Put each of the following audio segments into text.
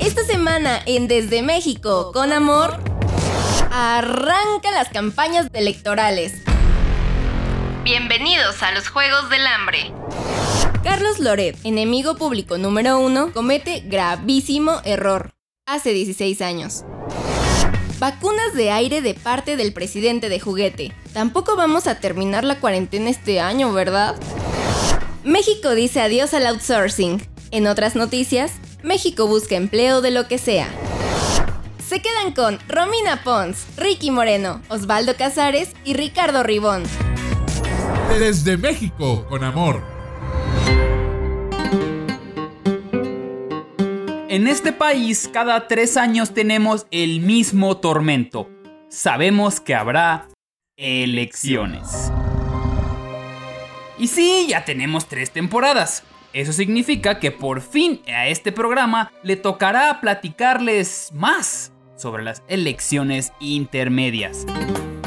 Esta semana en Desde México con Amor arrancan las campañas electorales. Bienvenidos a los Juegos del Hambre. Carlos Loret, enemigo público número uno, comete gravísimo error. Hace 16 años. Vacunas de aire de parte del presidente de juguete. Tampoco vamos a terminar la cuarentena este año, ¿verdad? México dice adiós al outsourcing. En otras noticias, México busca empleo de lo que sea. Se quedan con Romina Pons, Ricky Moreno, Osvaldo Casares y Ricardo Ribón. Desde México con amor. En este país, cada tres años tenemos el mismo tormento. Sabemos que habrá elecciones. Y sí, ya tenemos tres temporadas. Eso significa que por fin a este programa le tocará platicarles más sobre las elecciones intermedias.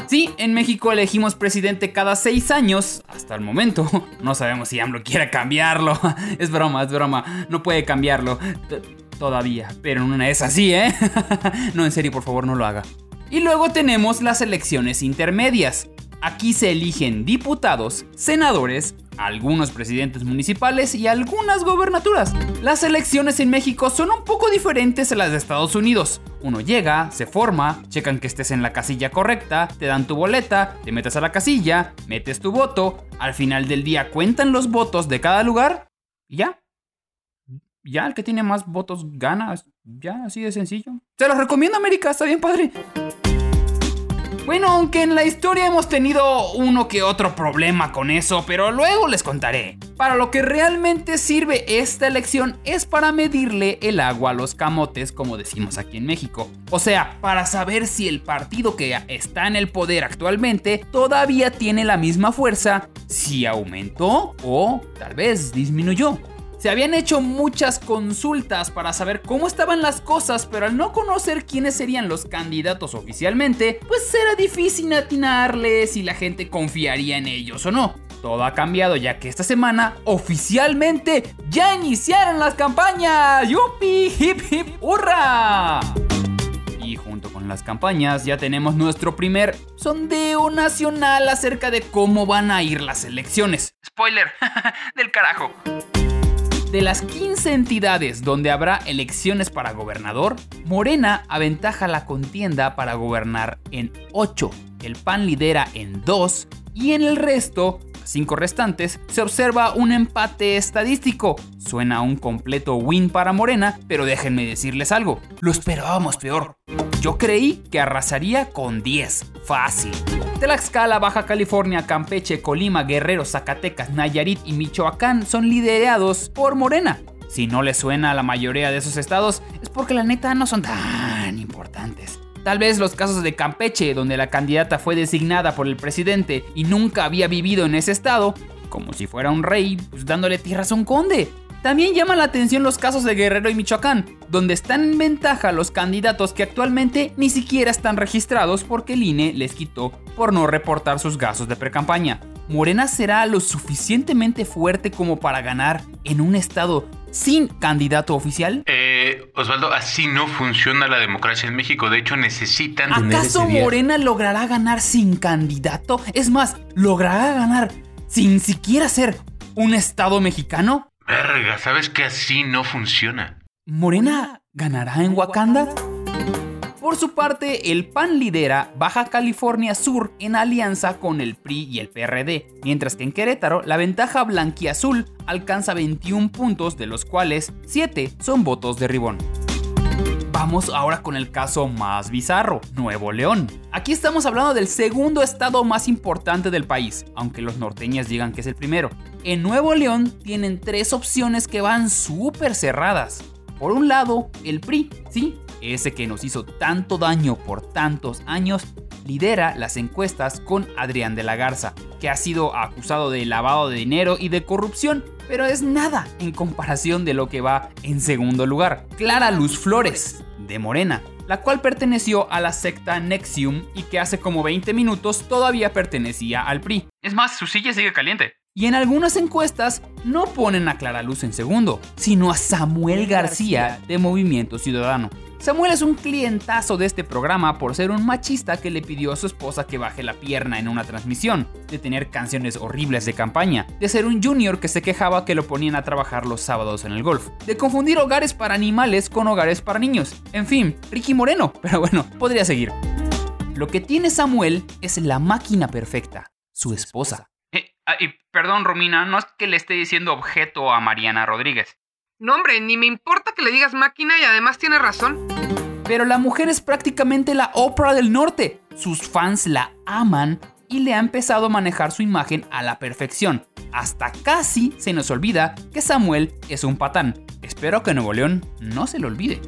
Sí, en México elegimos presidente cada seis años, hasta el momento. No sabemos si AMLO quiere cambiarlo. Es broma, es broma. No puede cambiarlo. Todavía. Pero en una es así, ¿eh? No, en serio, por favor, no lo haga. Y luego tenemos las elecciones intermedias. Aquí se eligen diputados, senadores, algunos presidentes municipales y algunas gobernaturas. Las elecciones en México son un poco diferentes a las de Estados Unidos. Uno llega, se forma, checan que estés en la casilla correcta, te dan tu boleta, te metes a la casilla, metes tu voto, al final del día cuentan los votos de cada lugar y ya. Ya el que tiene más votos gana, ya así de sencillo. Se los recomiendo América, está bien padre. Bueno, aunque en la historia hemos tenido uno que otro problema con eso, pero luego les contaré. Para lo que realmente sirve esta elección es para medirle el agua a los camotes, como decimos aquí en México. O sea, para saber si el partido que está en el poder actualmente todavía tiene la misma fuerza, si aumentó o tal vez disminuyó. Se habían hecho muchas consultas para saber cómo estaban las cosas, pero al no conocer quiénes serían los candidatos oficialmente, pues era difícil atinarle si la gente confiaría en ellos o no. Todo ha cambiado ya que esta semana oficialmente ya iniciaron las campañas. ¡Yupi! ¡Hip hip! ¡Hurra! Y junto con las campañas ya tenemos nuestro primer sondeo nacional acerca de cómo van a ir las elecciones. Spoiler, del carajo. De las 15 entidades donde habrá elecciones para gobernador, Morena aventaja la contienda para gobernar en 8, el PAN lidera en 2 y en el resto, 5 restantes, se observa un empate estadístico. Suena un completo win para Morena, pero déjenme decirles algo, lo esperábamos peor. Yo creí que arrasaría con 10, fácil. Tlaxcala, Baja California, Campeche, Colima, Guerrero, Zacatecas, Nayarit y Michoacán son liderados por Morena. Si no le suena a la mayoría de esos estados, es porque la neta no son tan importantes. Tal vez los casos de Campeche, donde la candidata fue designada por el presidente y nunca había vivido en ese estado, como si fuera un rey, pues dándole tierras a un conde. También llama la atención los casos de Guerrero y Michoacán, donde están en ventaja los candidatos que actualmente ni siquiera están registrados porque el INE les quitó por no reportar sus gastos de precampaña. Morena será lo suficientemente fuerte como para ganar en un estado sin candidato oficial? Osvaldo, así no funciona la democracia en México. De hecho, necesitan... ¿Acaso Morena logrará ganar sin candidato? Es más, ¿logrará ganar sin siquiera ser un estado mexicano? Verga, ¿sabes que así no funciona? ¿Morena ganará en Wakanda? Por su parte, el PAN lidera Baja California Sur en alianza con el PRI y el PRD, mientras que en Querétaro la ventaja blanquiazul alcanza 21 puntos, de los cuales 7 son votos de Ribón. Vamos ahora con el caso más bizarro, Nuevo León. Aquí estamos hablando del segundo estado más importante del país, aunque los norteños digan que es el primero. En Nuevo León tienen tres opciones que van súper cerradas. Por un lado, el PRI, sí, ese que nos hizo tanto daño por tantos años, lidera las encuestas con Adrián de la Garza, que ha sido acusado de lavado de dinero y de corrupción, pero es nada en comparación de lo que va en segundo lugar. Clara Luz Flores, de Morena, la cual perteneció a la secta Nexium y que hace como 20 minutos todavía pertenecía al PRI. Es más, su silla sigue caliente. Y en algunas encuestas no ponen a Clara Luz en segundo, sino a Samuel García de Movimiento Ciudadano. Samuel es un clientazo de este programa por ser un machista que le pidió a su esposa que baje la pierna en una transmisión, de tener canciones horribles de campaña, de ser un junior que se quejaba que lo ponían a trabajar los sábados en el golf, de confundir hogares para animales con hogares para niños. En fin, Ricky Moreno, pero bueno, podría seguir. Lo que tiene Samuel es la máquina perfecta, su esposa. Eh, ah, perdón, Romina, no es que le esté diciendo objeto a Mariana Rodríguez. No, hombre, ni me importa que le digas máquina y además tiene razón. Pero la mujer es prácticamente la Oprah del norte. Sus fans la aman y le ha empezado a manejar su imagen a la perfección. Hasta casi se nos olvida que Samuel es un patán. Espero que Nuevo León no se lo olvide.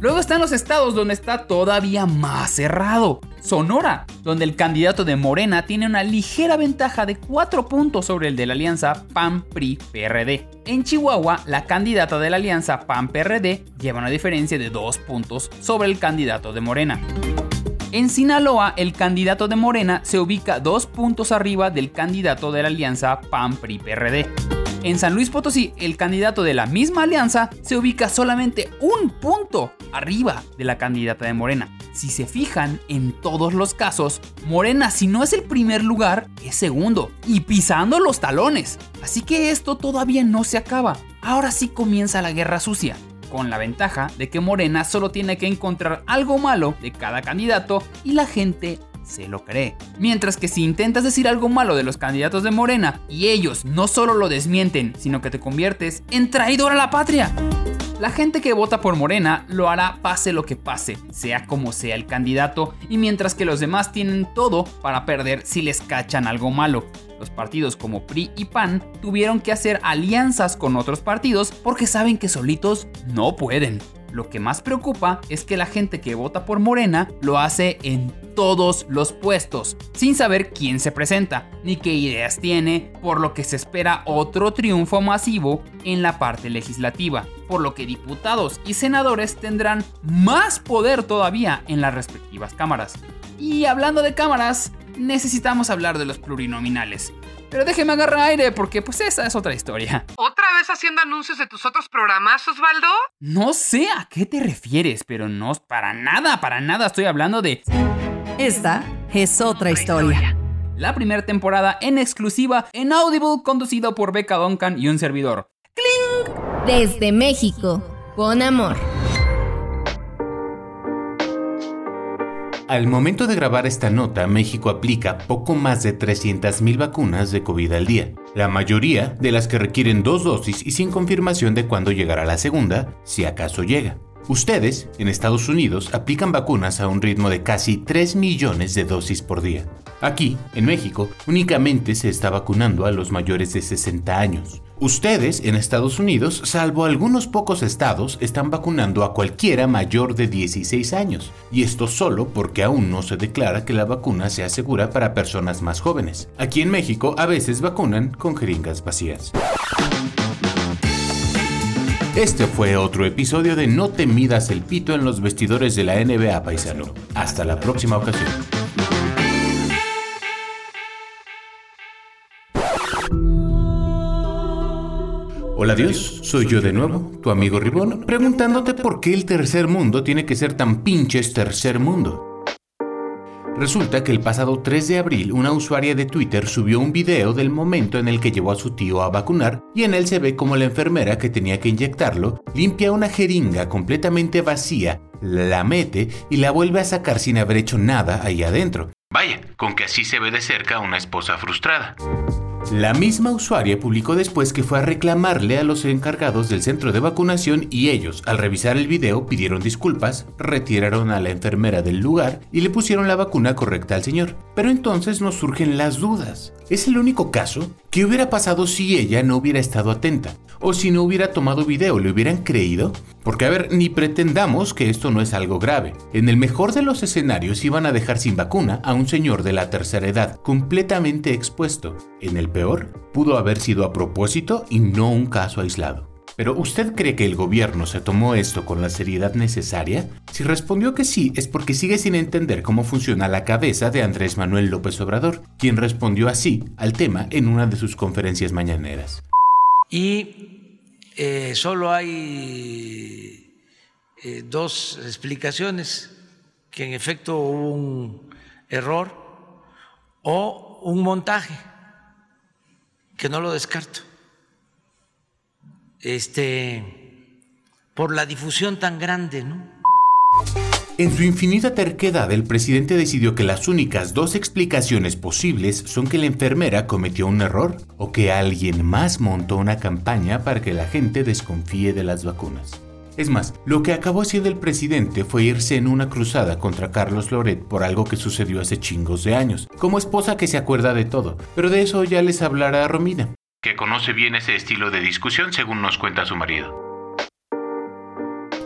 Luego están los estados donde está todavía más cerrado. Sonora, donde el candidato de Morena tiene una ligera ventaja de 4 puntos sobre el de la alianza PAN-PRI-PRD. En Chihuahua, la candidata de la alianza PAN-PRD lleva una diferencia de 2 puntos sobre el candidato de Morena. En Sinaloa, el candidato de Morena se ubica 2 puntos arriba del candidato de la alianza PAN-PRI-PRD. En San Luis Potosí, el candidato de la misma alianza se ubica solamente un punto arriba de la candidata de Morena. Si se fijan, en todos los casos, Morena si no es el primer lugar, es segundo, y pisando los talones. Así que esto todavía no se acaba. Ahora sí comienza la guerra sucia con la ventaja de que Morena solo tiene que encontrar algo malo de cada candidato y la gente se lo cree. Mientras que si intentas decir algo malo de los candidatos de Morena y ellos no solo lo desmienten, sino que te conviertes en traidor a la patria. La gente que vota por Morena lo hará pase lo que pase, sea como sea el candidato, y mientras que los demás tienen todo para perder si les cachan algo malo. Los partidos como PRI y PAN tuvieron que hacer alianzas con otros partidos porque saben que solitos no pueden. Lo que más preocupa es que la gente que vota por Morena lo hace en todos los puestos, sin saber quién se presenta, ni qué ideas tiene, por lo que se espera otro triunfo masivo en la parte legislativa, por lo que diputados y senadores tendrán más poder todavía en las respectivas cámaras. Y hablando de cámaras, necesitamos hablar de los plurinominales. Pero déjeme agarrar aire porque pues esa es otra historia. ¿Otra vez haciendo anuncios de tus otros programas, Osvaldo? No sé a qué te refieres, pero no para nada, para nada estoy hablando de... Esta es otra historia. La primera temporada en exclusiva en Audible conducido por Becca Duncan y un servidor. ¡Cling! Desde México, con amor. Al momento de grabar esta nota, México aplica poco más de 300.000 vacunas de COVID al día, la mayoría de las que requieren dos dosis y sin confirmación de cuándo llegará la segunda, si acaso llega. Ustedes, en Estados Unidos, aplican vacunas a un ritmo de casi 3 millones de dosis por día. Aquí, en México, únicamente se está vacunando a los mayores de 60 años. Ustedes, en Estados Unidos, salvo algunos pocos estados, están vacunando a cualquiera mayor de 16 años. Y esto solo porque aún no se declara que la vacuna sea segura para personas más jóvenes. Aquí en México a veces vacunan con jeringas vacías. Este fue otro episodio de No te midas el pito en los vestidores de la NBA paisano. Hasta la próxima ocasión. Hola Dios, soy yo de nuevo, tu amigo Ribón, preguntándote por qué el tercer mundo tiene que ser tan pinches tercer mundo. Resulta que el pasado 3 de abril una usuaria de Twitter subió un video del momento en el que llevó a su tío a vacunar y en él se ve como la enfermera que tenía que inyectarlo limpia una jeringa completamente vacía, la mete y la vuelve a sacar sin haber hecho nada ahí adentro. Vaya, con que así se ve de cerca una esposa frustrada. La misma usuaria publicó después que fue a reclamarle a los encargados del centro de vacunación y ellos, al revisar el video, pidieron disculpas, retiraron a la enfermera del lugar y le pusieron la vacuna correcta al señor. Pero entonces nos surgen las dudas. ¿Es el único caso? ¿Qué hubiera pasado si ella no hubiera estado atenta? ¿O si no hubiera tomado video, le hubieran creído? Porque a ver, ni pretendamos que esto no es algo grave. En el mejor de los escenarios iban a dejar sin vacuna a un señor de la tercera edad, completamente expuesto. En el peor, pudo haber sido a propósito y no un caso aislado. Pero ¿usted cree que el gobierno se tomó esto con la seriedad necesaria? Si respondió que sí, es porque sigue sin entender cómo funciona la cabeza de Andrés Manuel López Obrador, quien respondió así al tema en una de sus conferencias mañaneras. Y eh, solo hay eh, dos explicaciones, que en efecto hubo un error o un montaje, que no lo descarto este, por la difusión tan grande, ¿no? En su infinita terquedad, el presidente decidió que las únicas dos explicaciones posibles son que la enfermera cometió un error o que alguien más montó una campaña para que la gente desconfíe de las vacunas. Es más, lo que acabó haciendo el presidente fue irse en una cruzada contra Carlos Loret por algo que sucedió hace chingos de años, como esposa que se acuerda de todo, pero de eso ya les hablará Romina que conoce bien ese estilo de discusión según nos cuenta su marido.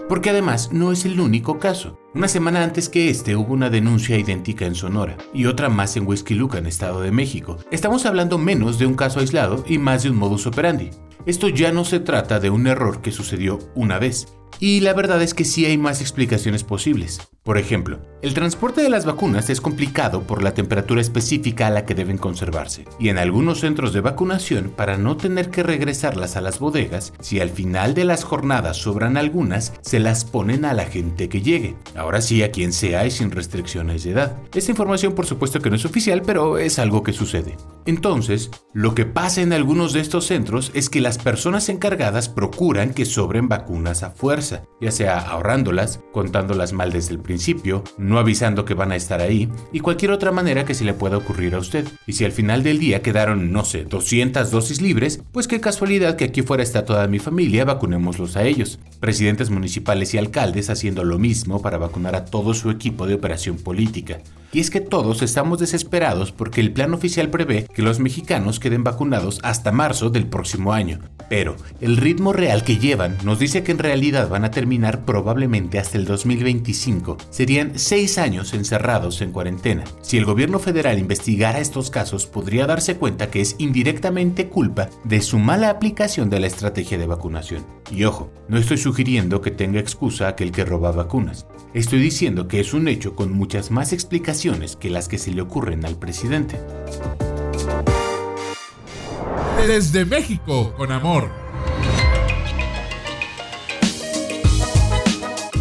Porque además no es el único caso. Una semana antes que este hubo una denuncia idéntica en Sonora y otra más en en Estado de México. Estamos hablando menos de un caso aislado y más de un modus operandi. Esto ya no se trata de un error que sucedió una vez, y la verdad es que sí hay más explicaciones posibles. Por ejemplo, el transporte de las vacunas es complicado por la temperatura específica a la que deben conservarse, y en algunos centros de vacunación, para no tener que regresarlas a las bodegas, si al final de las jornadas sobran algunas, se las ponen a la gente que llegue. Ahora sí, a quien sea y sin restricciones de edad. Esta información por supuesto que no es oficial, pero es algo que sucede. Entonces, lo que pasa en algunos de estos centros es que las personas encargadas procuran que sobren vacunas a fuerza, ya sea ahorrándolas, contándolas mal desde el principio, no avisando que van a estar ahí y cualquier otra manera que se le pueda ocurrir a usted. Y si al final del día quedaron, no sé, 200 dosis libres, pues qué casualidad que aquí fuera está toda mi familia, vacunémoslos a ellos. Presidentes municipales y alcaldes haciendo lo mismo para vacunar a todo su equipo de operación política. Y es que todos estamos desesperados porque el plan oficial prevé que los mexicanos queden vacunados hasta marzo del próximo año. Pero el ritmo real que llevan nos dice que en realidad van a terminar probablemente hasta el 2025. Serían seis años encerrados en cuarentena. Si el gobierno federal investigara estos casos, podría darse cuenta que es indirectamente culpa de su mala aplicación de la estrategia de vacunación. Y ojo, no estoy sugiriendo que tenga excusa aquel que roba vacunas. Estoy diciendo que es un hecho con muchas más explicaciones que las que se le ocurren al presidente. Desde México, con amor.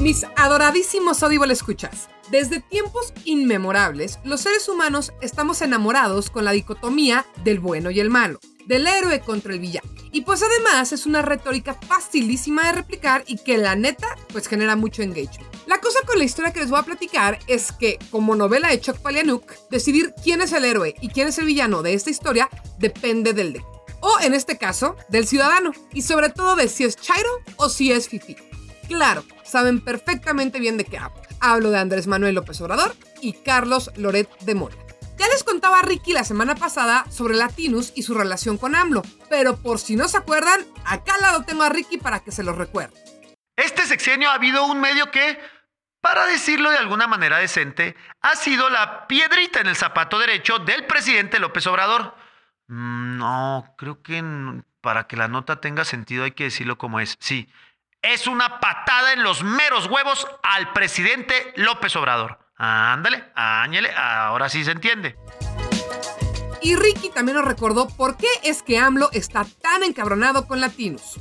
Mis adoradísimos Audible escuchas. Desde tiempos inmemorables, los seres humanos estamos enamorados con la dicotomía del bueno y el malo del héroe contra el villano. Y pues además es una retórica facilísima de replicar y que la neta pues genera mucho engagement. La cosa con la historia que les voy a platicar es que, como novela de Chuck Palahniuk, decidir quién es el héroe y quién es el villano de esta historia depende del de. O en este caso, del ciudadano. Y sobre todo de si es Chairo o si es Fifi. Claro, saben perfectamente bien de qué hablo. Hablo de Andrés Manuel López Obrador y Carlos Loret de Mola. Ya les contaba Ricky la semana pasada sobre Latinus y su relación con AMLO, pero por si no se acuerdan, acá al lado tengo a Ricky para que se los recuerde. Este sexenio ha habido un medio que, para decirlo de alguna manera decente, ha sido la piedrita en el zapato derecho del presidente López Obrador. Mm, no, creo que para que la nota tenga sentido hay que decirlo como es. Sí, es una patada en los meros huevos al presidente López Obrador. Ándale, áñale, ahora sí se entiende. Y Ricky también nos recordó por qué es que AMLO está tan encabronado con Latinos.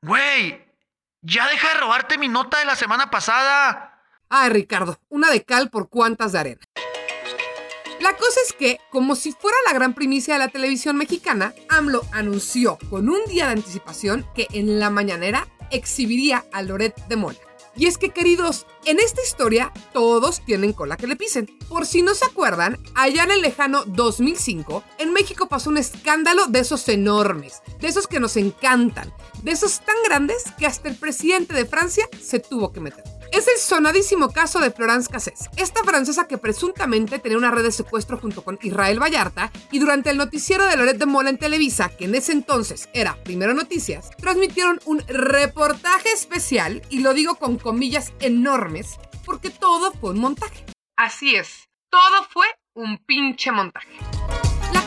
Güey, ya deja de robarte mi nota de la semana pasada. Ay, Ricardo, una de cal por cuantas de arena. La cosa es que, como si fuera la gran primicia de la televisión mexicana, AMLO anunció con un día de anticipación que en la mañanera exhibiría a Loret de Mola. Y es que, queridos, en esta historia todos tienen cola que le pisen. Por si no se acuerdan, allá en el lejano 2005, en México pasó un escándalo de esos enormes, de esos que nos encantan, de esos tan grandes que hasta el presidente de Francia se tuvo que meter. Es el sonadísimo caso de Florence Cassés, esta francesa que presuntamente tenía una red de secuestro junto con Israel Vallarta y durante el noticiero de Loret de Mola en Televisa, que en ese entonces era Primero Noticias, transmitieron un reportaje especial, y lo digo con comillas enormes, porque todo fue un montaje. Así es, todo fue un pinche montaje.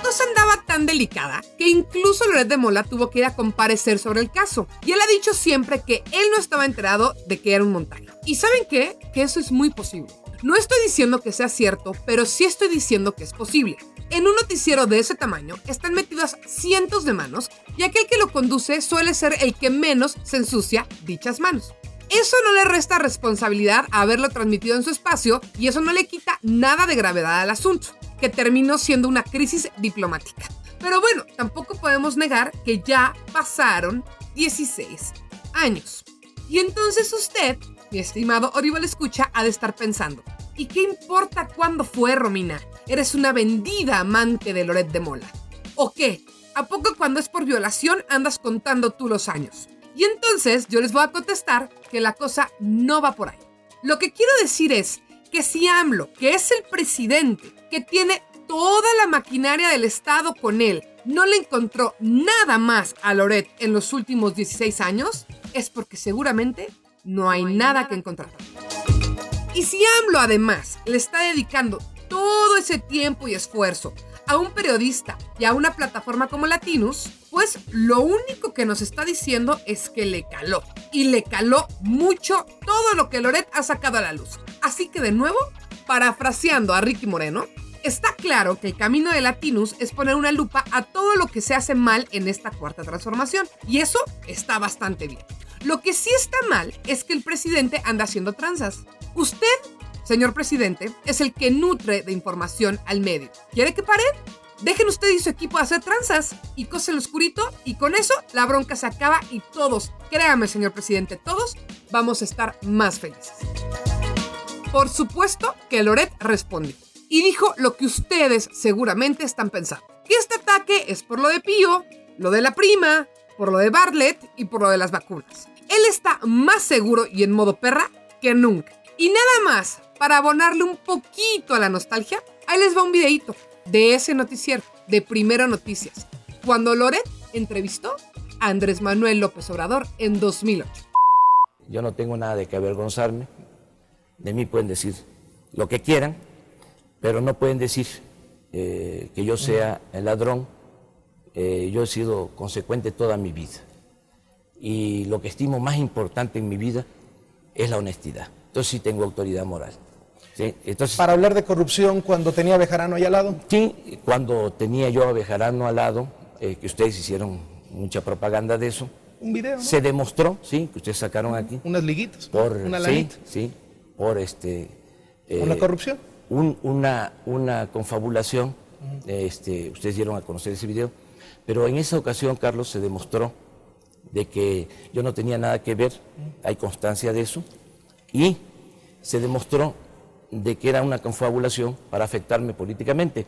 Cosa andaba tan delicada que incluso Loret de Mola tuvo que ir a comparecer sobre el caso. Y él ha dicho siempre que él no estaba enterado de que era un montaje. ¿Y saben qué? Que eso es muy posible. No estoy diciendo que sea cierto, pero sí estoy diciendo que es posible. En un noticiero de ese tamaño están metidas cientos de manos y aquel que lo conduce suele ser el que menos se ensucia dichas manos. Eso no le resta responsabilidad a haberlo transmitido en su espacio y eso no le quita nada de gravedad al asunto, que terminó siendo una crisis diplomática. Pero bueno, tampoco podemos negar que ya pasaron 16 años. Y entonces usted mi estimado Orival Escucha ha de estar pensando, ¿y qué importa cuándo fue, Romina? Eres una vendida amante de Loret de Mola. ¿O qué? ¿A poco cuando es por violación andas contando tú los años? Y entonces yo les voy a contestar que la cosa no va por ahí. Lo que quiero decir es que si AMLO, que es el presidente, que tiene toda la maquinaria del Estado con él, no le encontró nada más a Loret en los últimos 16 años, es porque seguramente no hay nada que encontrar. Y si AMLO además le está dedicando todo ese tiempo y esfuerzo a un periodista y a una plataforma como Latinus, pues lo único que nos está diciendo es que le caló. Y le caló mucho todo lo que Loret ha sacado a la luz. Así que de nuevo, parafraseando a Ricky Moreno, está claro que el camino de Latinus es poner una lupa a todo lo que se hace mal en esta cuarta transformación. Y eso está bastante bien. Lo que sí está mal es que el presidente anda haciendo tranzas. Usted, señor presidente, es el que nutre de información al medio. ¿Quiere que pare? Dejen usted y su equipo hacer tranzas y cosen el oscurito y con eso la bronca se acaba y todos, créame señor presidente, todos vamos a estar más felices. Por supuesto que Loret respondió y dijo lo que ustedes seguramente están pensando. Que este ataque es por lo de Pío, lo de la prima, por lo de Bartlett y por lo de las vacunas. Él está más seguro y en modo perra que nunca. Y nada más, para abonarle un poquito a la nostalgia, ahí les va un videito de ese noticiero, de Primero Noticias, cuando Loret entrevistó a Andrés Manuel López Obrador en 2008. Yo no tengo nada de que avergonzarme, de mí pueden decir lo que quieran, pero no pueden decir eh, que yo sea el ladrón eh, yo he sido consecuente toda mi vida. Y lo que estimo más importante en mi vida es la honestidad. Entonces sí tengo autoridad moral. Entonces, Para hablar de corrupción cuando tenía a Bejarano ahí al lado. Sí, cuando tenía yo a Bejarano al lado, eh, que ustedes hicieron mucha propaganda de eso. Un video. Se demostró, sí, que ustedes sacaron aquí. Unas liguitas. Por, una sí, sí, por este. ¿Por la eh, corrupción? una, una confabulación. este, ustedes dieron a conocer ese video pero en esa ocasión, Carlos, se demostró de que yo no tenía nada que ver, hay constancia de eso, y se demostró de que era una confabulación para afectarme políticamente.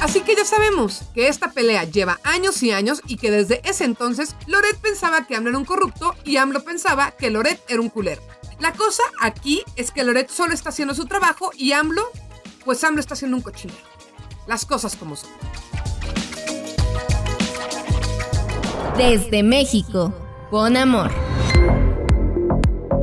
Así que ya sabemos que esta pelea lleva años y años y que desde ese entonces Loret pensaba que AMLO era un corrupto y AMLO pensaba que Loret era un culero. La cosa aquí es que Loret solo está haciendo su trabajo y AMLO, pues AMLO está haciendo un cochinero. Las cosas como son. Desde México, con amor.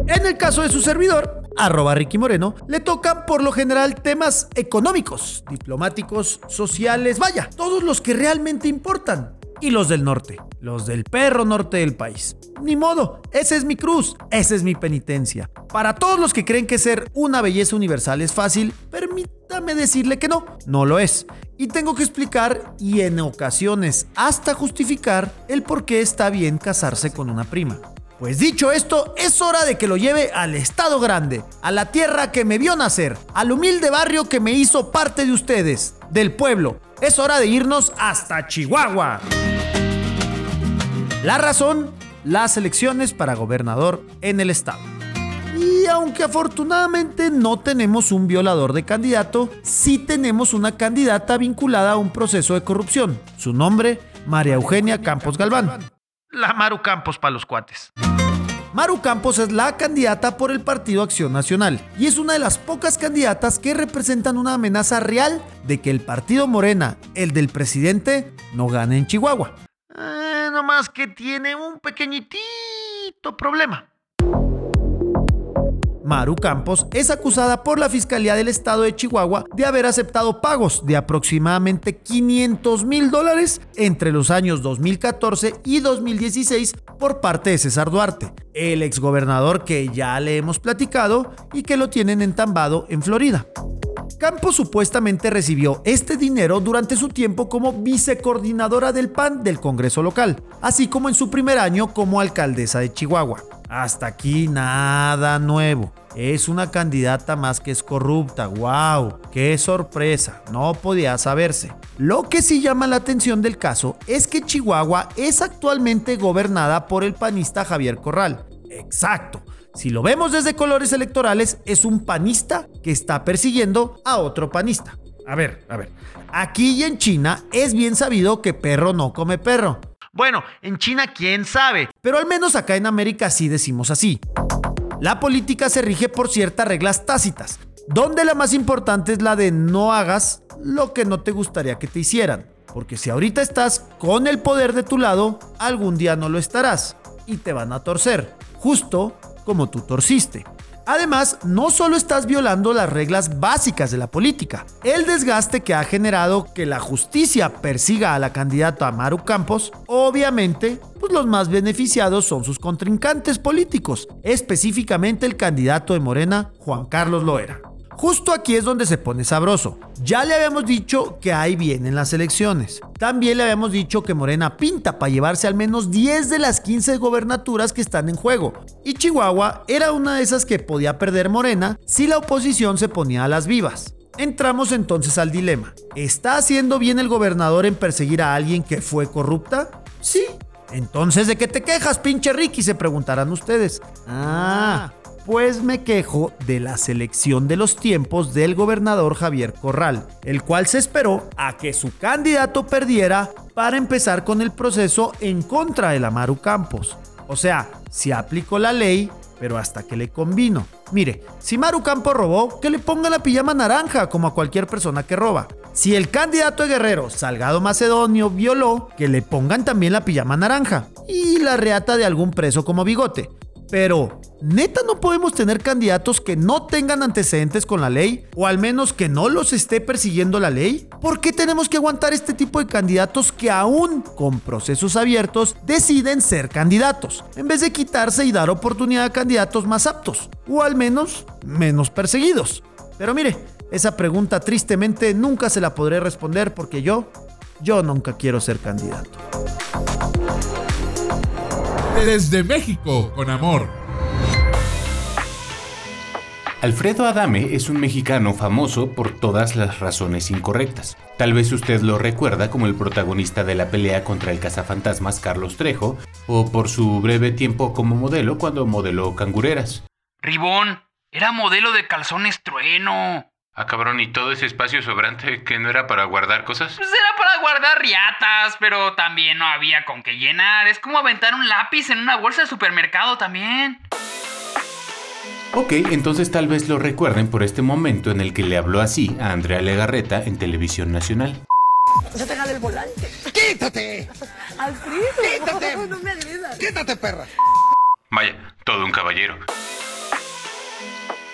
En el caso de su servidor, arroba Ricky Moreno, le tocan por lo general temas económicos, diplomáticos, sociales, vaya, todos los que realmente importan. Y los del norte, los del perro norte del país. Ni modo, esa es mi cruz, esa es mi penitencia. Para todos los que creen que ser una belleza universal es fácil, permítame decirle que no, no lo es y tengo que explicar y en ocasiones hasta justificar el por qué está bien casarse con una prima. Pues dicho esto, es hora de que lo lleve al estado grande, a la tierra que me vio nacer, al humilde barrio que me hizo parte de ustedes, del pueblo. Es hora de irnos hasta Chihuahua. La razón, las elecciones para gobernador en el estado. Y aunque afortunadamente no tenemos un violador de candidato, sí tenemos una candidata vinculada a un proceso de corrupción. Su nombre, María Eugenia Campos Galván. La Maru Campos para los cuates. Maru Campos es la candidata por el Partido Acción Nacional y es una de las pocas candidatas que representan una amenaza real de que el partido Morena, el del presidente, no gane en Chihuahua. Eh, no más que tiene un pequeñitito problema. Maru Campos es acusada por la Fiscalía del Estado de Chihuahua de haber aceptado pagos de aproximadamente 500 mil dólares entre los años 2014 y 2016 por parte de César Duarte, el exgobernador que ya le hemos platicado y que lo tienen entambado en Florida. Campos supuestamente recibió este dinero durante su tiempo como vicecoordinadora del PAN del Congreso local, así como en su primer año como alcaldesa de Chihuahua. Hasta aquí nada nuevo. Es una candidata más que es corrupta. ¡Wow! ¡Qué sorpresa! No podía saberse. Lo que sí llama la atención del caso es que Chihuahua es actualmente gobernada por el panista Javier Corral. Exacto. Si lo vemos desde colores electorales, es un panista que está persiguiendo a otro panista. A ver, a ver. Aquí y en China es bien sabido que perro no come perro. Bueno, en China quién sabe. Pero al menos acá en América sí decimos así. La política se rige por ciertas reglas tácitas, donde la más importante es la de no hagas lo que no te gustaría que te hicieran. Porque si ahorita estás con el poder de tu lado, algún día no lo estarás y te van a torcer, justo como tú torciste. Además, no solo estás violando las reglas básicas de la política, el desgaste que ha generado que la justicia persiga a la candidata Maru Campos, obviamente, pues los más beneficiados son sus contrincantes políticos, específicamente el candidato de Morena, Juan Carlos Loera. Justo aquí es donde se pone sabroso. Ya le habíamos dicho que ahí vienen las elecciones. También le habíamos dicho que Morena pinta para llevarse al menos 10 de las 15 gobernaturas que están en juego. Y Chihuahua era una de esas que podía perder Morena si la oposición se ponía a las vivas. Entramos entonces al dilema. ¿Está haciendo bien el gobernador en perseguir a alguien que fue corrupta? Sí. Entonces, ¿de qué te quejas, pinche Ricky? Se preguntarán ustedes. Ah, pues me quejo de la selección de los tiempos del gobernador Javier Corral, el cual se esperó a que su candidato perdiera para empezar con el proceso en contra de la Maru Campos. O sea, si aplicó la ley, pero hasta que le convino. Mire, si Maru Campos robó, que le ponga la pijama naranja como a cualquier persona que roba. Si el candidato de Guerrero, Salgado Macedonio, violó, que le pongan también la pijama naranja. Y la reata de algún preso como bigote. Pero, ¿neta no podemos tener candidatos que no tengan antecedentes con la ley? ¿O al menos que no los esté persiguiendo la ley? ¿Por qué tenemos que aguantar este tipo de candidatos que aún con procesos abiertos deciden ser candidatos? En vez de quitarse y dar oportunidad a candidatos más aptos. O al menos menos perseguidos. Pero mire, esa pregunta tristemente nunca se la podré responder porque yo, yo nunca quiero ser candidato. Desde México, con amor. Alfredo Adame es un mexicano famoso por todas las razones incorrectas. Tal vez usted lo recuerda como el protagonista de la pelea contra el cazafantasmas Carlos Trejo, o por su breve tiempo como modelo cuando modeló cangureras. Ribón, era modelo de calzones trueno. Ah, cabrón, ¿y todo ese espacio sobrante que no era para guardar cosas? Pues era para guardar riatas, pero también no había con qué llenar. Es como aventar un lápiz en una bolsa de supermercado también. Ok, entonces tal vez lo recuerden por este momento en el que le habló así a Andrea Legarreta en Televisión Nacional. ¡Se te el volante! ¡Quítate! ¡Alfredo! ¡Quítate! ¡No me agredas! ¡Quítate, perra! Vaya, todo un caballero.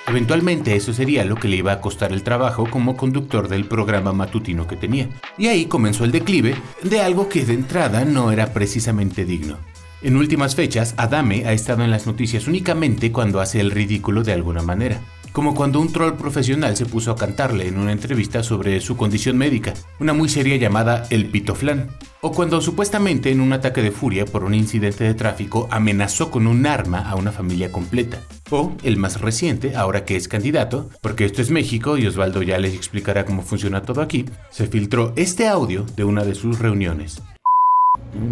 Eventualmente eso sería lo que le iba a costar el trabajo como conductor del programa matutino que tenía. Y ahí comenzó el declive de algo que de entrada no era precisamente digno. En últimas fechas, Adame ha estado en las noticias únicamente cuando hace el ridículo de alguna manera como cuando un troll profesional se puso a cantarle en una entrevista sobre su condición médica, una muy seria llamada El Pitoflán, o cuando supuestamente en un ataque de furia por un incidente de tráfico amenazó con un arma a una familia completa, o el más reciente, ahora que es candidato, porque esto es México y Osvaldo ya les explicará cómo funciona todo aquí, se filtró este audio de una de sus reuniones.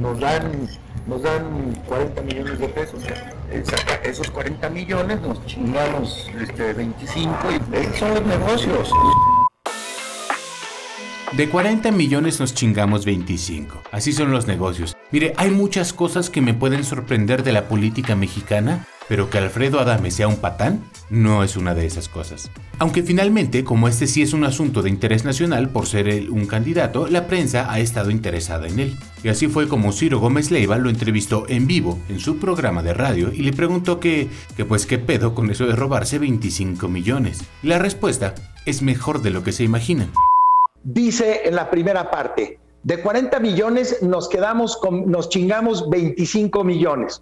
Nos dan, nos dan 40 millones de pesos. Saca esos 40 millones, nos chingamos este, 25 y son los negocios. De 40 millones nos chingamos 25. Así son los negocios. Mire, hay muchas cosas que me pueden sorprender de la política mexicana, pero que Alfredo Adame sea un patán no es una de esas cosas. Aunque finalmente, como este sí es un asunto de interés nacional por ser él un candidato, la prensa ha estado interesada en él. Y así fue como Ciro Gómez Leiva lo entrevistó en vivo en su programa de radio y le preguntó que, que pues qué pedo con eso de robarse 25 millones. La respuesta es mejor de lo que se imaginan dice en la primera parte, de 40 millones nos quedamos con, nos chingamos 25 millones.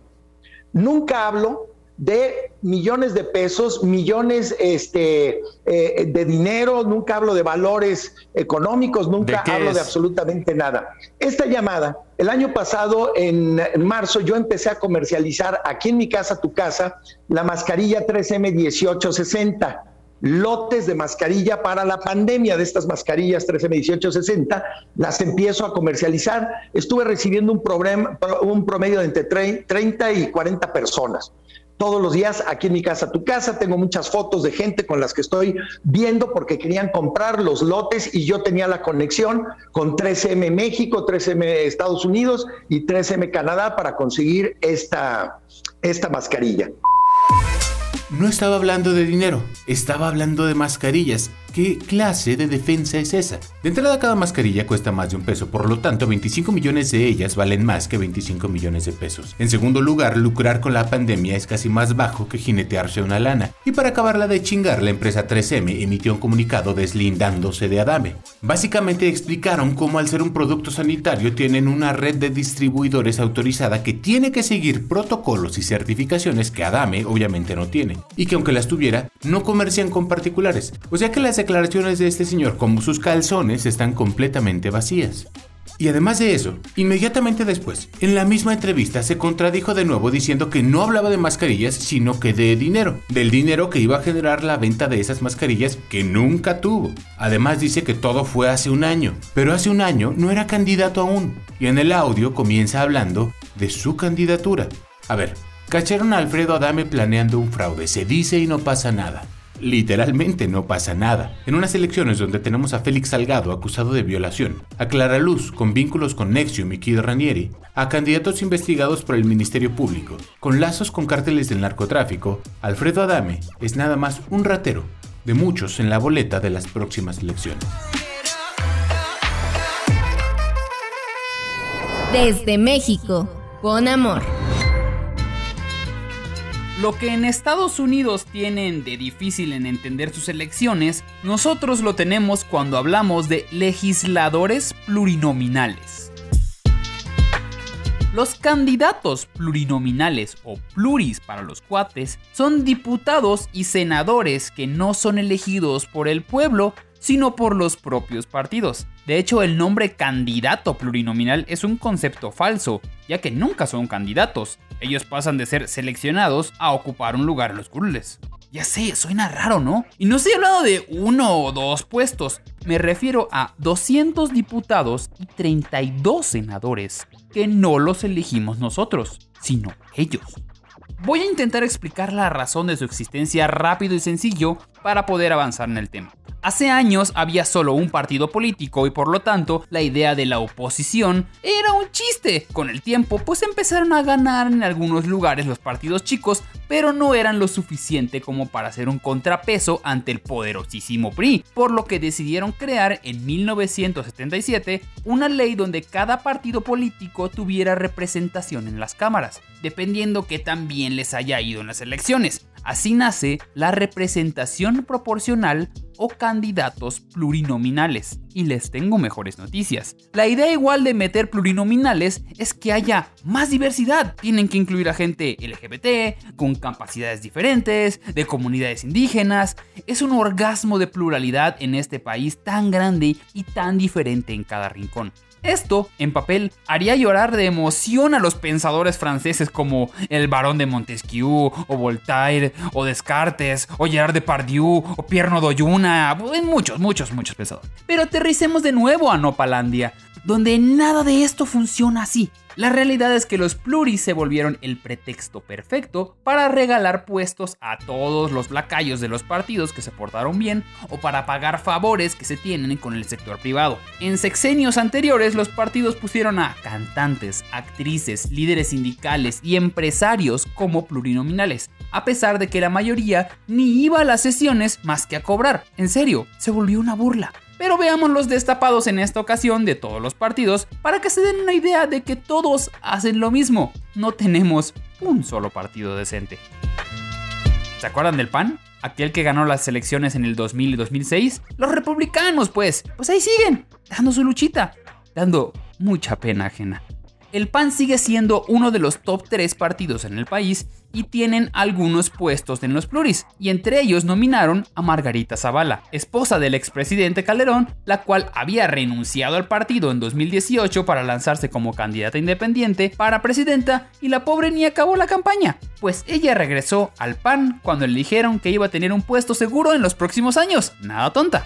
Nunca hablo de millones de pesos, millones este, eh, de dinero, nunca hablo de valores económicos, nunca hablo de absolutamente nada. Esta llamada, el año pasado, en, en, marzo, yo empecé a comercializar aquí en mi casa, tu casa, la mascarilla 3M1860 lotes de mascarilla para la pandemia de estas mascarillas 13M1860, las empiezo a comercializar. Estuve recibiendo un, un promedio de entre 30 y 40 personas. Todos los días aquí en mi casa, tu casa, tengo muchas fotos de gente con las que estoy viendo porque querían comprar los lotes y yo tenía la conexión con 3M México, 3M Estados Unidos y 3M Canadá para conseguir esta, esta mascarilla. No estaba hablando de dinero, estaba hablando de mascarillas. ¿Qué clase de defensa es esa? De entrada cada mascarilla cuesta más de un peso, por lo tanto 25 millones de ellas valen más que 25 millones de pesos. En segundo lugar, lucrar con la pandemia es casi más bajo que jinetearse una lana. Y para acabarla de chingar, la empresa 3M emitió un comunicado deslindándose de Adame. Básicamente explicaron cómo al ser un producto sanitario tienen una red de distribuidores autorizada que tiene que seguir protocolos y certificaciones que Adame obviamente no tiene. Y que aunque las tuviera, no comercian con particulares. O sea que las declaraciones de este señor, como sus calzones, están completamente vacías. Y además de eso, inmediatamente después, en la misma entrevista se contradijo de nuevo diciendo que no hablaba de mascarillas, sino que de dinero, del dinero que iba a generar la venta de esas mascarillas que nunca tuvo. Además dice que todo fue hace un año, pero hace un año no era candidato aún, y en el audio comienza hablando de su candidatura. A ver, cacharon a Alfredo Adame planeando un fraude, se dice y no pasa nada literalmente no pasa nada. En unas elecciones donde tenemos a Félix Salgado acusado de violación, a Clara Luz con vínculos con Nexium y Kid Ranieri, a candidatos investigados por el Ministerio Público, con lazos con cárteles del narcotráfico, Alfredo Adame es nada más un ratero de muchos en la boleta de las próximas elecciones. Desde México, con amor. Lo que en Estados Unidos tienen de difícil en entender sus elecciones, nosotros lo tenemos cuando hablamos de legisladores plurinominales. Los candidatos plurinominales o pluris para los cuates son diputados y senadores que no son elegidos por el pueblo, sino por los propios partidos. De hecho, el nombre candidato plurinominal es un concepto falso, ya que nunca son candidatos. Ellos pasan de ser seleccionados a ocupar un lugar en los curules. Ya sé, suena raro, ¿no? Y no estoy hablando de uno o dos puestos, me refiero a 200 diputados y 32 senadores, que no los elegimos nosotros, sino ellos. Voy a intentar explicar la razón de su existencia rápido y sencillo para poder avanzar en el tema. Hace años había solo un partido político y por lo tanto la idea de la oposición era un chiste. Con el tiempo pues empezaron a ganar en algunos lugares los partidos chicos, pero no eran lo suficiente como para hacer un contrapeso ante el poderosísimo PRI, por lo que decidieron crear en 1977 una ley donde cada partido político tuviera representación en las cámaras, dependiendo que también les haya ido en las elecciones. Así nace la representación proporcional o candidatos plurinominales. Y les tengo mejores noticias. La idea igual de meter plurinominales es que haya más diversidad. Tienen que incluir a gente LGBT, con capacidades diferentes, de comunidades indígenas. Es un orgasmo de pluralidad en este país tan grande y tan diferente en cada rincón. Esto, en papel, haría llorar de emoción a los pensadores franceses como el barón de Montesquieu, o Voltaire, o Descartes, o Gerard Depardieu, o Pierre Nodoyuna, en muchos, muchos, muchos pensadores. Pero aterricemos de nuevo a Nopalandia. Donde nada de esto funciona así. La realidad es que los pluris se volvieron el pretexto perfecto para regalar puestos a todos los lacayos de los partidos que se portaron bien o para pagar favores que se tienen con el sector privado. En sexenios anteriores los partidos pusieron a cantantes, actrices, líderes sindicales y empresarios como plurinominales, a pesar de que la mayoría ni iba a las sesiones más que a cobrar. En serio, se volvió una burla. Pero veamos los destapados en esta ocasión de todos los partidos para que se den una idea de que todos hacen lo mismo. No tenemos un solo partido decente. ¿Se acuerdan del PAN? Aquel que ganó las elecciones en el 2000 y 2006. Los republicanos, pues, pues ahí siguen, dando su luchita, dando mucha pena ajena el PAN sigue siendo uno de los top 3 partidos en el país y tienen algunos puestos en los pluris, y entre ellos nominaron a Margarita Zavala, esposa del expresidente Calderón, la cual había renunciado al partido en 2018 para lanzarse como candidata independiente para presidenta y la pobre ni acabó la campaña, pues ella regresó al PAN cuando le dijeron que iba a tener un puesto seguro en los próximos años, nada tonta.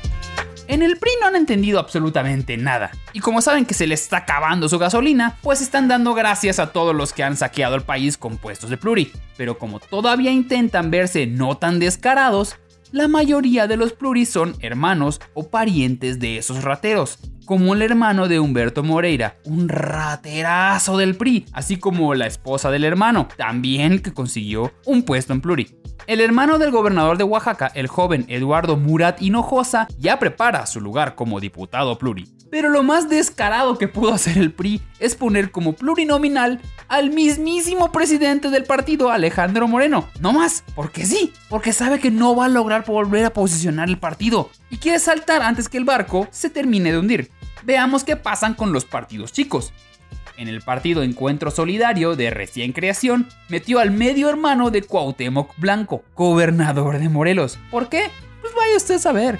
En el PRI no han entendido absolutamente nada. Y como saben que se les está acabando su gasolina, pues están dando gracias a todos los que han saqueado el país con puestos de pluri. Pero como todavía intentan verse no tan descarados, la mayoría de los pluris son hermanos o parientes de esos rateros, como el hermano de Humberto Moreira, un raterazo del PRI, así como la esposa del hermano, también que consiguió un puesto en pluri. El hermano del gobernador de Oaxaca, el joven Eduardo Murat Hinojosa, ya prepara su lugar como diputado pluri. Pero lo más descarado que pudo hacer el PRI es poner como plurinominal al mismísimo presidente del partido, Alejandro Moreno. No más, porque sí, porque sabe que no va a lograr volver a posicionar el partido y quiere saltar antes que el barco se termine de hundir. Veamos qué pasan con los partidos chicos en el partido Encuentro Solidario de recién creación, metió al medio hermano de Cuauhtémoc Blanco, gobernador de Morelos. ¿Por qué? Pues vaya usted a saber.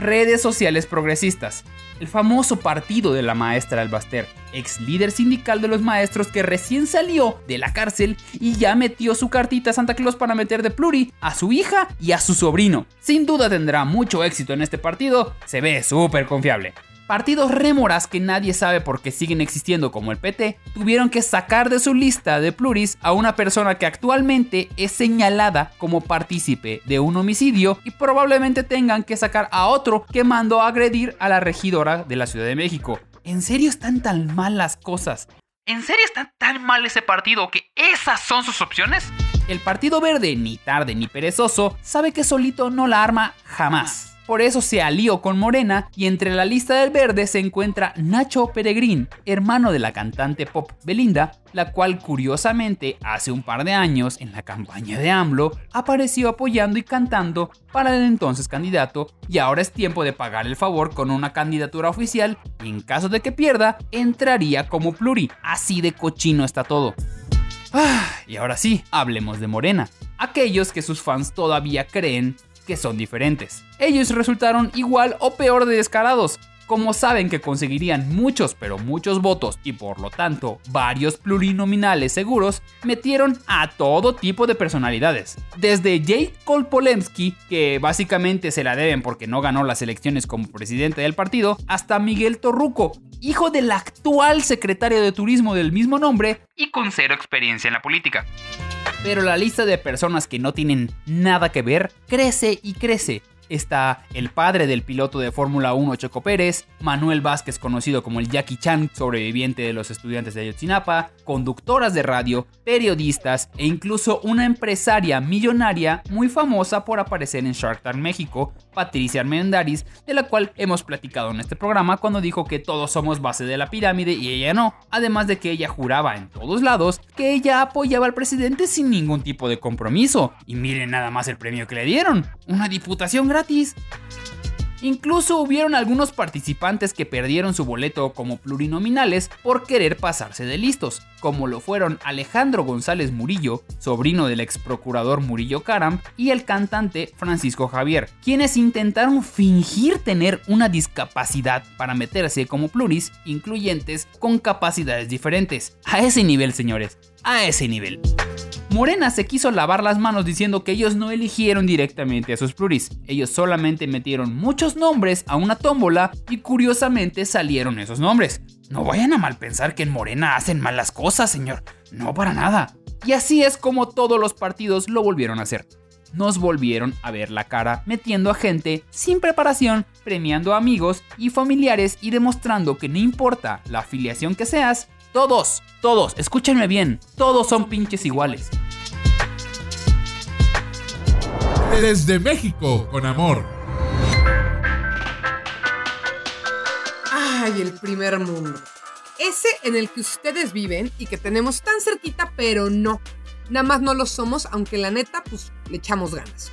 Redes sociales progresistas. El famoso partido de la maestra Albaster, ex líder sindical de los maestros que recién salió de la cárcel y ya metió su cartita a Santa Claus para meter de pluri a su hija y a su sobrino. Sin duda tendrá mucho éxito en este partido, se ve súper confiable. Partidos rémoras que nadie sabe por qué siguen existiendo como el PT, tuvieron que sacar de su lista de pluris a una persona que actualmente es señalada como partícipe de un homicidio y probablemente tengan que sacar a otro que mandó agredir a la regidora de la Ciudad de México. ¿En serio están tan mal las cosas? ¿En serio está tan mal ese partido que esas son sus opciones? El Partido Verde, ni tarde ni perezoso, sabe que solito no la arma jamás por eso se alió con Morena y entre la lista del verde se encuentra Nacho Peregrín, hermano de la cantante pop Belinda, la cual curiosamente hace un par de años en la campaña de AMLO apareció apoyando y cantando para el entonces candidato y ahora es tiempo de pagar el favor con una candidatura oficial y en caso de que pierda entraría como pluri, así de cochino está todo. Ah, y ahora sí, hablemos de Morena. Aquellos que sus fans todavía creen que son diferentes. Ellos resultaron igual o peor de descarados. Como saben que conseguirían muchos pero muchos votos y por lo tanto varios plurinominales seguros, metieron a todo tipo de personalidades. Desde Jake Kolpolemsky, que básicamente se la deben porque no ganó las elecciones como presidente del partido, hasta Miguel Torruco, hijo del actual secretario de turismo del mismo nombre y con cero experiencia en la política. Pero la lista de personas que no tienen nada que ver crece y crece está el padre del piloto de Fórmula 1 Choco Pérez, Manuel Vázquez conocido como el Jackie Chan, sobreviviente de los estudiantes de Ayotzinapa, conductoras de radio, periodistas e incluso una empresaria millonaria muy famosa por aparecer en Shark Tank México, Patricia Armendariz, de la cual hemos platicado en este programa cuando dijo que todos somos base de la pirámide y ella no, además de que ella juraba en todos lados que ella apoyaba al presidente sin ningún tipo de compromiso. Y miren nada más el premio que le dieron, una diputación gratis Incluso hubieron algunos participantes que perdieron su boleto como plurinominales por querer pasarse de listos, como lo fueron Alejandro González Murillo, sobrino del ex procurador Murillo Caram, y el cantante Francisco Javier, quienes intentaron fingir tener una discapacidad para meterse como pluris incluyentes con capacidades diferentes. A ese nivel, señores, a ese nivel. Morena se quiso lavar las manos diciendo que ellos no eligieron directamente a sus pluris, ellos solamente metieron muchos nombres a una tómbola y curiosamente salieron esos nombres. No vayan a mal pensar que en Morena hacen malas cosas, señor, no para nada. Y así es como todos los partidos lo volvieron a hacer. Nos volvieron a ver la cara metiendo a gente sin preparación, premiando a amigos y familiares y demostrando que no importa la afiliación que seas, todos, todos, escúchenme bien, todos son pinches iguales. Desde México, con amor. Ay, el primer mundo. Ese en el que ustedes viven y que tenemos tan cerquita, pero no. Nada más no lo somos, aunque la neta, pues le echamos ganas.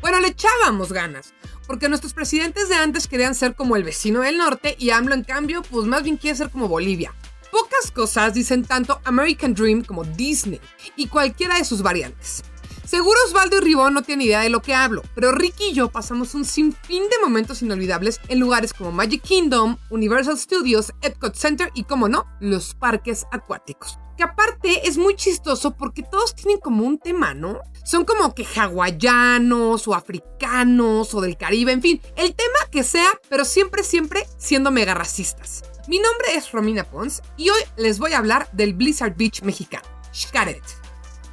Bueno, le echábamos ganas, porque nuestros presidentes de antes querían ser como el vecino del norte y AMLO en cambio, pues más bien quiere ser como Bolivia. Pocas cosas dicen tanto American Dream como Disney y cualquiera de sus variantes. Seguro Osvaldo y Ribón no tienen idea de lo que hablo, pero Ricky y yo pasamos un sinfín de momentos inolvidables en lugares como Magic Kingdom, Universal Studios, Epcot Center y, como no, los parques acuáticos. Que aparte es muy chistoso porque todos tienen como un tema, ¿no? Son como que hawaianos o africanos o del Caribe, en fin, el tema que sea, pero siempre, siempre siendo mega racistas. Mi nombre es Romina Pons y hoy les voy a hablar del Blizzard Beach mexicano, Xcaret.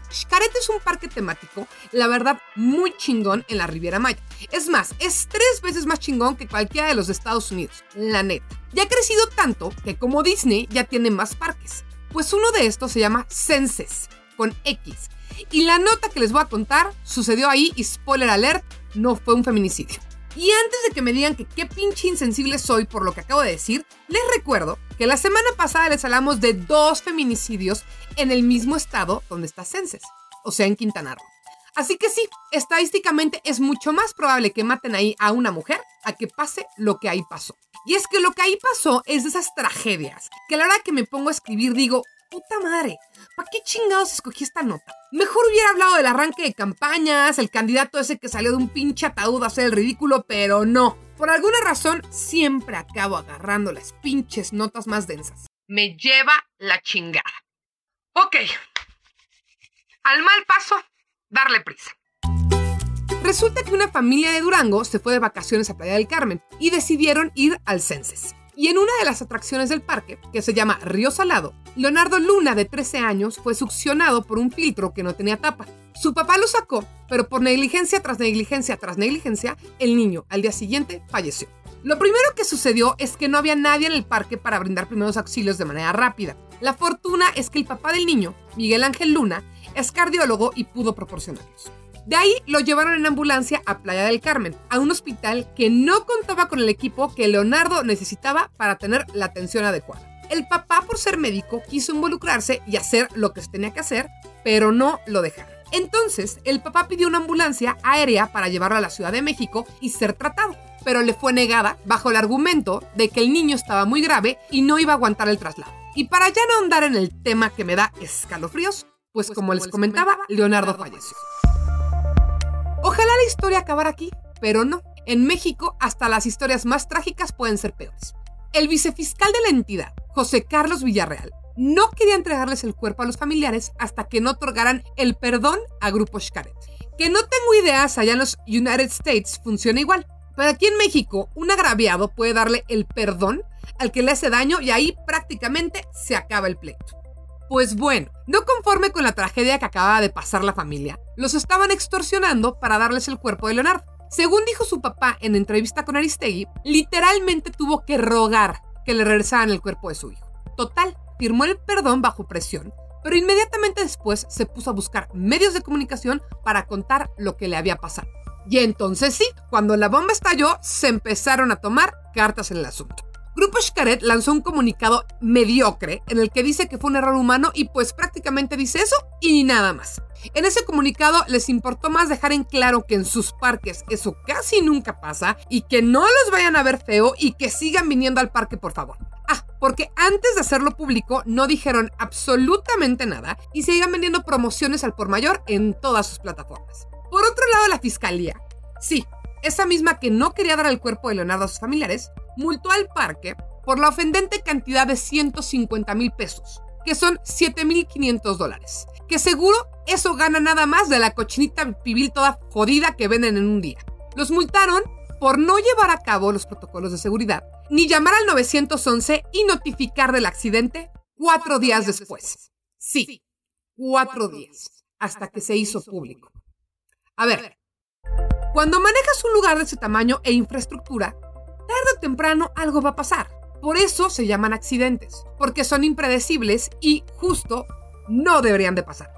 Xcaret es un parque temático, la verdad, muy chingón en la Riviera Maya. Es más, es tres veces más chingón que cualquiera de los de Estados Unidos, la neta. Ya ha crecido tanto que como Disney ya tiene más parques. Pues uno de estos se llama Senses, con X. Y la nota que les voy a contar sucedió ahí y spoiler alert, no fue un feminicidio. Y antes de que me digan que qué pinche insensible soy por lo que acabo de decir, les recuerdo que la semana pasada les hablamos de dos feminicidios en el mismo estado donde está Censes, o sea, en Quintana Roo. Así que sí, estadísticamente es mucho más probable que maten ahí a una mujer a que pase lo que ahí pasó. Y es que lo que ahí pasó es de esas tragedias, que a la hora que me pongo a escribir digo, puta madre, ¿para qué chingados escogí esta nota? Mejor hubiera hablado del arranque de campañas, el candidato ese que salió de un pinche ataúd a hacer el ridículo, pero no. Por alguna razón, siempre acabo agarrando las pinches notas más densas. Me lleva la chingada. Ok. Al mal paso, darle prisa. Resulta que una familia de Durango se fue de vacaciones a Playa del Carmen y decidieron ir al Censes. Y en una de las atracciones del parque, que se llama Río Salado, Leonardo Luna, de 13 años, fue succionado por un filtro que no tenía tapa. Su papá lo sacó, pero por negligencia tras negligencia tras negligencia, el niño al día siguiente falleció. Lo primero que sucedió es que no había nadie en el parque para brindar primeros auxilios de manera rápida. La fortuna es que el papá del niño, Miguel Ángel Luna, es cardiólogo y pudo proporcionarlos. De ahí lo llevaron en ambulancia a Playa del Carmen, a un hospital que no contaba con el equipo que Leonardo necesitaba para tener la atención adecuada. El papá, por ser médico, quiso involucrarse y hacer lo que se tenía que hacer, pero no lo dejaron. Entonces, el papá pidió una ambulancia aérea para llevarlo a la Ciudad de México y ser tratado, pero le fue negada bajo el argumento de que el niño estaba muy grave y no iba a aguantar el traslado. Y para ya no ahondar en el tema que me da escalofríos, pues, como, les comentaba, Leonardo falleció. Ojalá la historia acabara aquí, pero no. En México, hasta las historias más trágicas pueden ser peores. El vicefiscal de la entidad, José Carlos Villarreal, no quería entregarles el cuerpo a los familiares hasta que no otorgaran el perdón a Grupo Xcaret. Que no tengo ideas allá en los United States funciona igual. Pero aquí en México, un agraviado puede darle el perdón al que le hace daño y ahí prácticamente se acaba el pleito. Pues bueno, no conforme con la tragedia que acababa de pasar la familia, los estaban extorsionando para darles el cuerpo de Leonardo. Según dijo su papá en entrevista con Aristegui, literalmente tuvo que rogar que le regresaran el cuerpo de su hijo. Total, firmó el perdón bajo presión, pero inmediatamente después se puso a buscar medios de comunicación para contar lo que le había pasado. Y entonces sí, cuando la bomba estalló, se empezaron a tomar cartas en el asunto. Grupo Xcaret lanzó un comunicado mediocre en el que dice que fue un error humano y pues prácticamente dice eso y nada más. En ese comunicado les importó más dejar en claro que en sus parques eso casi nunca pasa y que no los vayan a ver feo y que sigan viniendo al parque por favor. Ah, porque antes de hacerlo público no dijeron absolutamente nada y sigan vendiendo promociones al por mayor en todas sus plataformas. Por otro lado, la fiscalía. Sí, esa misma que no quería dar el cuerpo de Leonardo a sus familiares, multó al parque por la ofendente cantidad de 150 mil pesos. que son 7.500 dólares. Que seguro eso gana nada más de la cochinita pibil toda jodida que venden en un día. Los multaron por no llevar a cabo los protocolos de seguridad, ni llamar al 911 y notificar del accidente cuatro días después. Sí, cuatro días, hasta que se hizo público. A ver, cuando manejas un lugar de ese tamaño e infraestructura, tarde o temprano algo va a pasar. Por eso se llaman accidentes, porque son impredecibles y justo no deberían de pasar.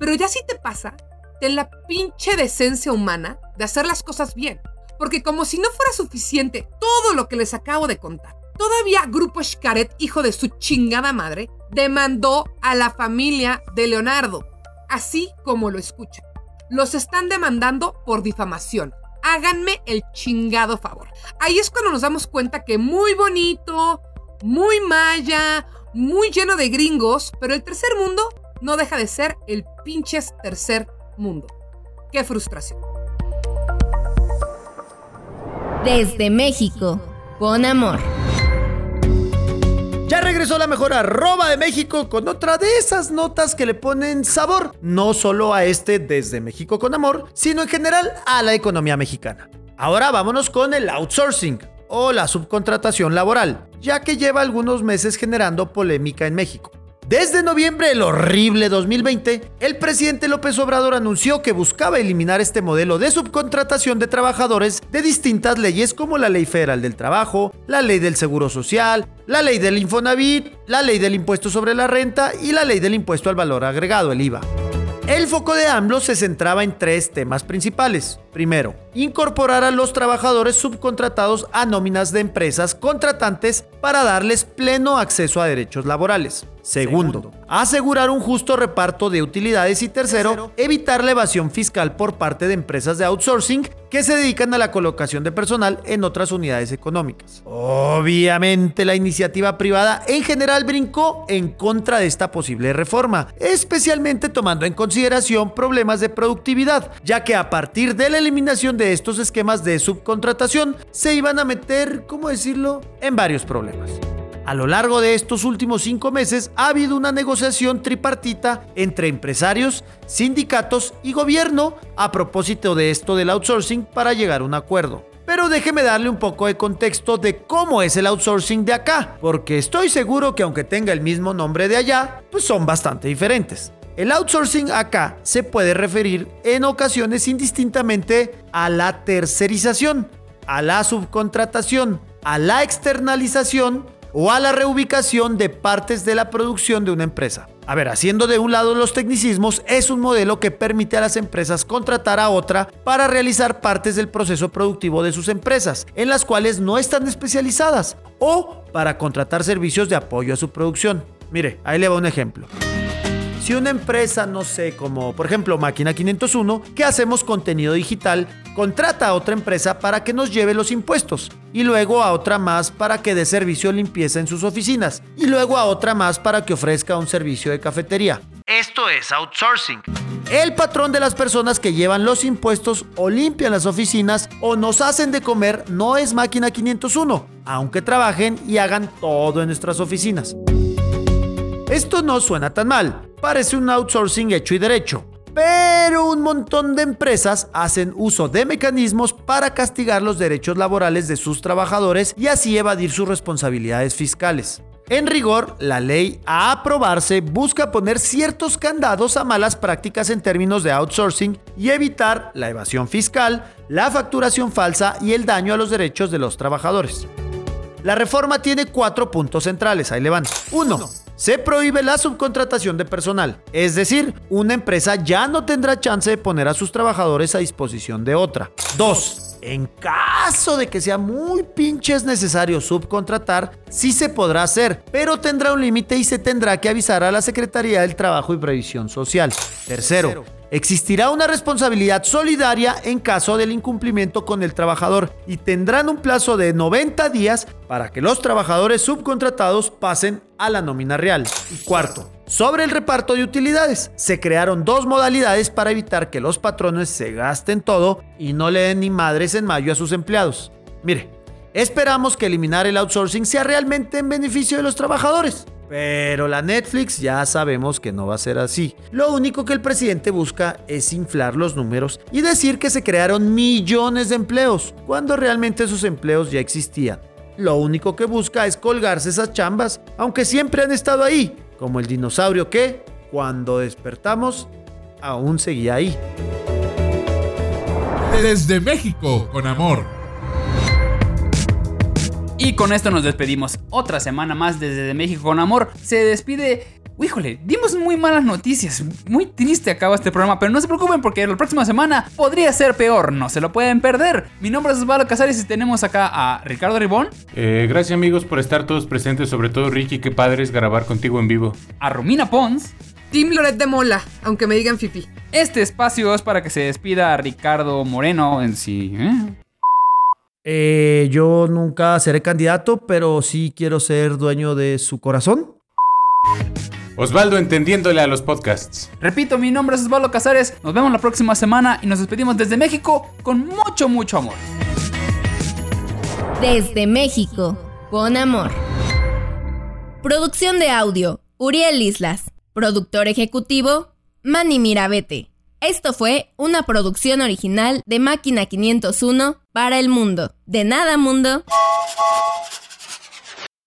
Pero ya si te pasa, ten la pinche decencia humana de hacer las cosas bien. Porque como si no fuera suficiente todo lo que les acabo de contar, todavía Grupo Xcaret, hijo de su chingada madre, demandó a la familia de Leonardo, así como lo escuchan. Los están demandando por difamación. Háganme el chingado favor. Ahí es cuando nos damos cuenta que muy bonito, muy maya, muy lleno de gringos, pero el tercer mundo no deja de ser el pinches tercer mundo. Qué frustración. Desde México, con amor. Ya regresó la mejor arroba de México con otra de esas notas que le ponen sabor, no solo a este Desde México con amor, sino en general a la economía mexicana. Ahora vámonos con el outsourcing o la subcontratación laboral, ya que lleva algunos meses generando polémica en México. Desde noviembre del horrible 2020, el presidente López Obrador anunció que buscaba eliminar este modelo de subcontratación de trabajadores de distintas leyes como la Ley Federal del Trabajo, la Ley del Seguro Social, la Ley del Infonavit, la Ley del Impuesto sobre la Renta y la Ley del Impuesto al Valor Agregado, el IVA. El foco de AMLO se centraba en tres temas principales. Primero, incorporar a los trabajadores subcontratados a nóminas de empresas contratantes para darles pleno acceso a derechos laborales. Segundo, asegurar un justo reparto de utilidades y tercero, evitar la evasión fiscal por parte de empresas de outsourcing que se dedican a la colocación de personal en otras unidades económicas. Obviamente la iniciativa privada en general brincó en contra de esta posible reforma, especialmente tomando en consideración problemas de productividad, ya que a partir de la eliminación de estos esquemas de subcontratación se iban a meter, ¿cómo decirlo?, en varios problemas. A lo largo de estos últimos cinco meses ha habido una negociación tripartita entre empresarios, sindicatos y gobierno a propósito de esto del outsourcing para llegar a un acuerdo. Pero déjeme darle un poco de contexto de cómo es el outsourcing de acá, porque estoy seguro que aunque tenga el mismo nombre de allá, pues son bastante diferentes. El outsourcing acá se puede referir en ocasiones indistintamente a la tercerización, a la subcontratación, a la externalización o a la reubicación de partes de la producción de una empresa. A ver, haciendo de un lado los tecnicismos, es un modelo que permite a las empresas contratar a otra para realizar partes del proceso productivo de sus empresas, en las cuales no están especializadas, o para contratar servicios de apoyo a su producción. Mire, ahí le va un ejemplo. Si una empresa, no sé, como por ejemplo Máquina 501, que hacemos contenido digital, contrata a otra empresa para que nos lleve los impuestos, y luego a otra más para que dé servicio limpieza en sus oficinas, y luego a otra más para que ofrezca un servicio de cafetería. Esto es outsourcing. El patrón de las personas que llevan los impuestos o limpian las oficinas o nos hacen de comer no es Máquina 501, aunque trabajen y hagan todo en nuestras oficinas. Esto no suena tan mal, parece un outsourcing hecho y derecho. Pero un montón de empresas hacen uso de mecanismos para castigar los derechos laborales de sus trabajadores y así evadir sus responsabilidades fiscales. En rigor, la ley a aprobarse busca poner ciertos candados a malas prácticas en términos de outsourcing y evitar la evasión fiscal, la facturación falsa y el daño a los derechos de los trabajadores. La reforma tiene cuatro puntos centrales, ahí le van. 1 se prohíbe la subcontratación de personal. Es decir, una empresa ya no tendrá chance de poner a sus trabajadores a disposición de otra. 2. En caso de que sea muy pinches necesario subcontratar, sí se podrá hacer, pero tendrá un límite y se tendrá que avisar a la Secretaría del Trabajo y Previsión Social. Tercero, Existirá una responsabilidad solidaria en caso del incumplimiento con el trabajador y tendrán un plazo de 90 días para que los trabajadores subcontratados pasen a la nómina real. Y cuarto, sobre el reparto de utilidades, se crearon dos modalidades para evitar que los patrones se gasten todo y no le den ni madres en mayo a sus empleados. Mire, esperamos que eliminar el outsourcing sea realmente en beneficio de los trabajadores Pero la Netflix ya sabemos que no va a ser así. Lo único que el presidente busca es inflar los números y decir que se crearon millones de empleos, cuando realmente esos empleos ya existían. Lo único que busca es colgarse esas chambas, aunque siempre han estado ahí, como el dinosaurio que, cuando despertamos, aún seguía ahí. Desde México, con amor. Y con esto nos despedimos. Otra semana más desde México con amor. Se despide. Híjole, dimos muy malas noticias. Muy triste acaba este programa, pero no se preocupen porque la próxima semana podría ser peor. No se lo pueden perder. Mi nombre es Osvaldo Casares y tenemos acá a Ricardo Ribón. Eh, gracias amigos por estar todos presentes, sobre todo Ricky, qué padre es grabar contigo en vivo. A Romina Pons. Team Loret de Mola, aunque me digan Fifi. Este espacio es para que se despida a Ricardo Moreno en sí. ¿eh? Eh, yo nunca seré candidato, pero sí quiero ser dueño de su corazón. Osvaldo entendiéndole a los podcasts. Repito, mi nombre es Osvaldo Casares. Nos vemos la próxima semana y nos despedimos desde México con mucho, mucho amor. Desde México, con amor. Producción de audio, Uriel Islas. Productor ejecutivo, Manny Mirabete. Esto fue una producción original de Máquina 501 para el mundo. De nada, mundo.